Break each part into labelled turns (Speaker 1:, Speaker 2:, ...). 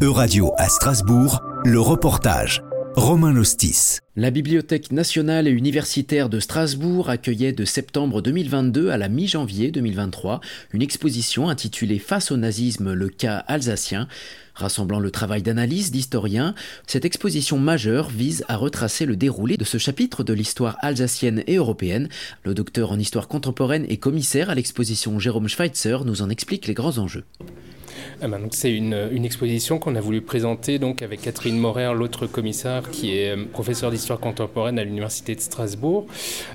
Speaker 1: Euradio à Strasbourg, le reportage. Romain Lostis.
Speaker 2: La Bibliothèque nationale et universitaire de Strasbourg accueillait de septembre 2022 à la mi-janvier 2023 une exposition intitulée Face au nazisme, le cas alsacien. Rassemblant le travail d'analyse d'historiens, cette exposition majeure vise à retracer le déroulé de ce chapitre de l'histoire alsacienne et européenne. Le docteur en histoire contemporaine et commissaire à l'exposition Jérôme Schweitzer nous en explique les grands enjeux.
Speaker 3: Ah ben, c'est une, exposition qu'on a voulu présenter donc avec Catherine Morer, l'autre commissaire qui est euh, professeur d'histoire contemporaine à l'université de Strasbourg,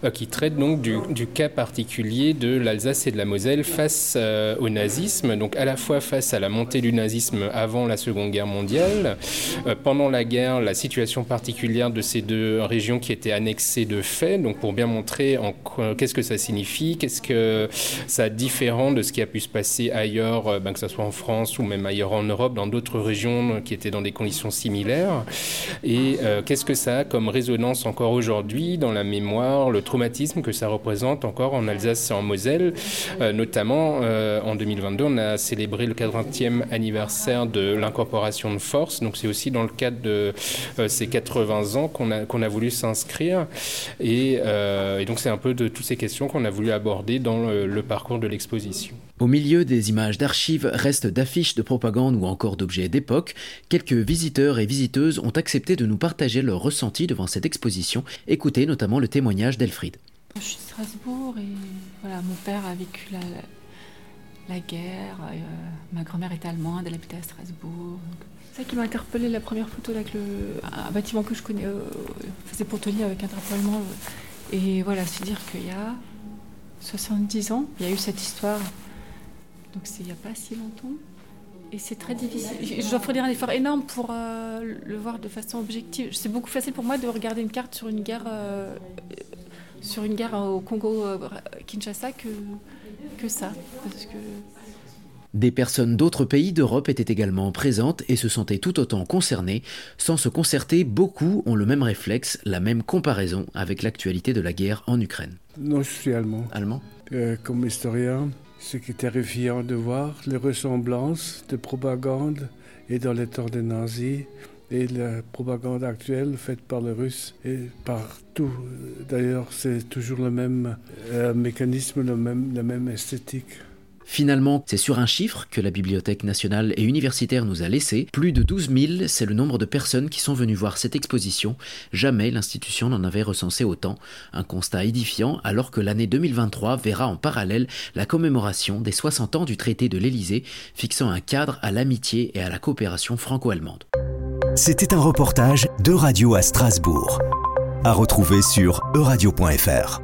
Speaker 3: euh, qui traite donc du, cas particulier de l'Alsace et de la Moselle face euh, au nazisme, donc à la fois face à la montée du nazisme avant la Seconde Guerre mondiale, pendant la guerre, la situation particulière de ces deux régions qui étaient annexées de fait, donc pour bien montrer qu'est-ce que ça signifie, qu'est-ce que ça différent de ce qui a pu se passer ailleurs, ben, que ce soit en France ou même ailleurs en Europe, dans d'autres régions qui étaient dans des conditions similaires. Et euh, qu'est-ce que ça a comme résonance encore aujourd'hui dans la mémoire, le traumatisme que ça représente encore en Alsace et en Moselle? Euh, notamment, euh, en 2022, on a célébré le 80e anniversaire de l'incorporation de force. Donc c'est aussi dans le cadre de ces 80 ans qu'on a, qu'on a voulu s'inscrire. Et, donc c'est un peu de toutes ces questions qu'on a voulu aborder dans le parcours de l'exposition.
Speaker 2: Au milieu des images d'archives, restent d'affiches de propagande ou encore d'objets d'époque, quelques visiteurs et visiteuses ont accepté de nous partager leur ressenti devant cette exposition. Écoutez notamment le témoignage d'Elfried.
Speaker 4: Je suis de Strasbourg et voilà, mon père a vécu la, la guerre. Euh, ma grand-mère était allemande, elle habitait à Strasbourg. C'est ça qui m'a interpellé la première photo avec le, un bâtiment que je connais, euh, faisait pour tenir avec un drapeau allemand. Et voilà, c'est dire qu'il y a 70 ans, il y a eu cette histoire donc c'est il n'y a pas si longtemps. Et c'est très difficile. Je dois fournir un effort énorme pour euh, le voir de façon objective. C'est beaucoup plus facile pour moi de regarder une carte sur une guerre, euh, sur une guerre au Congo-Kinshasa que, que ça. Parce que
Speaker 2: des personnes d'autres pays d'Europe étaient également présentes et se sentaient tout autant concernées. Sans se concerter, beaucoup ont le même réflexe, la même comparaison avec l'actualité de la guerre en Ukraine.
Speaker 5: Non, je suis allemand.
Speaker 2: Allemand?
Speaker 5: Euh, Comme historien, ce qui est terrifiant de voir les ressemblances de propagande et dans les temps des nazis et la propagande actuelle faite par les Russes et partout. D'ailleurs, c'est toujours le même euh, mécanisme, le la même esthétique.
Speaker 2: Finalement, c'est sur un chiffre que la Bibliothèque nationale et universitaire nous a laissé. Plus de 12 000, c'est le nombre de personnes qui sont venues voir cette exposition. Jamais l'institution n'en avait recensé autant. Un constat édifiant alors que l'année 2023 verra en parallèle la commémoration des 60 ans du traité de l'Élysée, fixant un cadre à l'amitié et à la coopération franco-allemande.
Speaker 1: C'était un reportage de Radio à Strasbourg. À retrouver sur euradio.fr.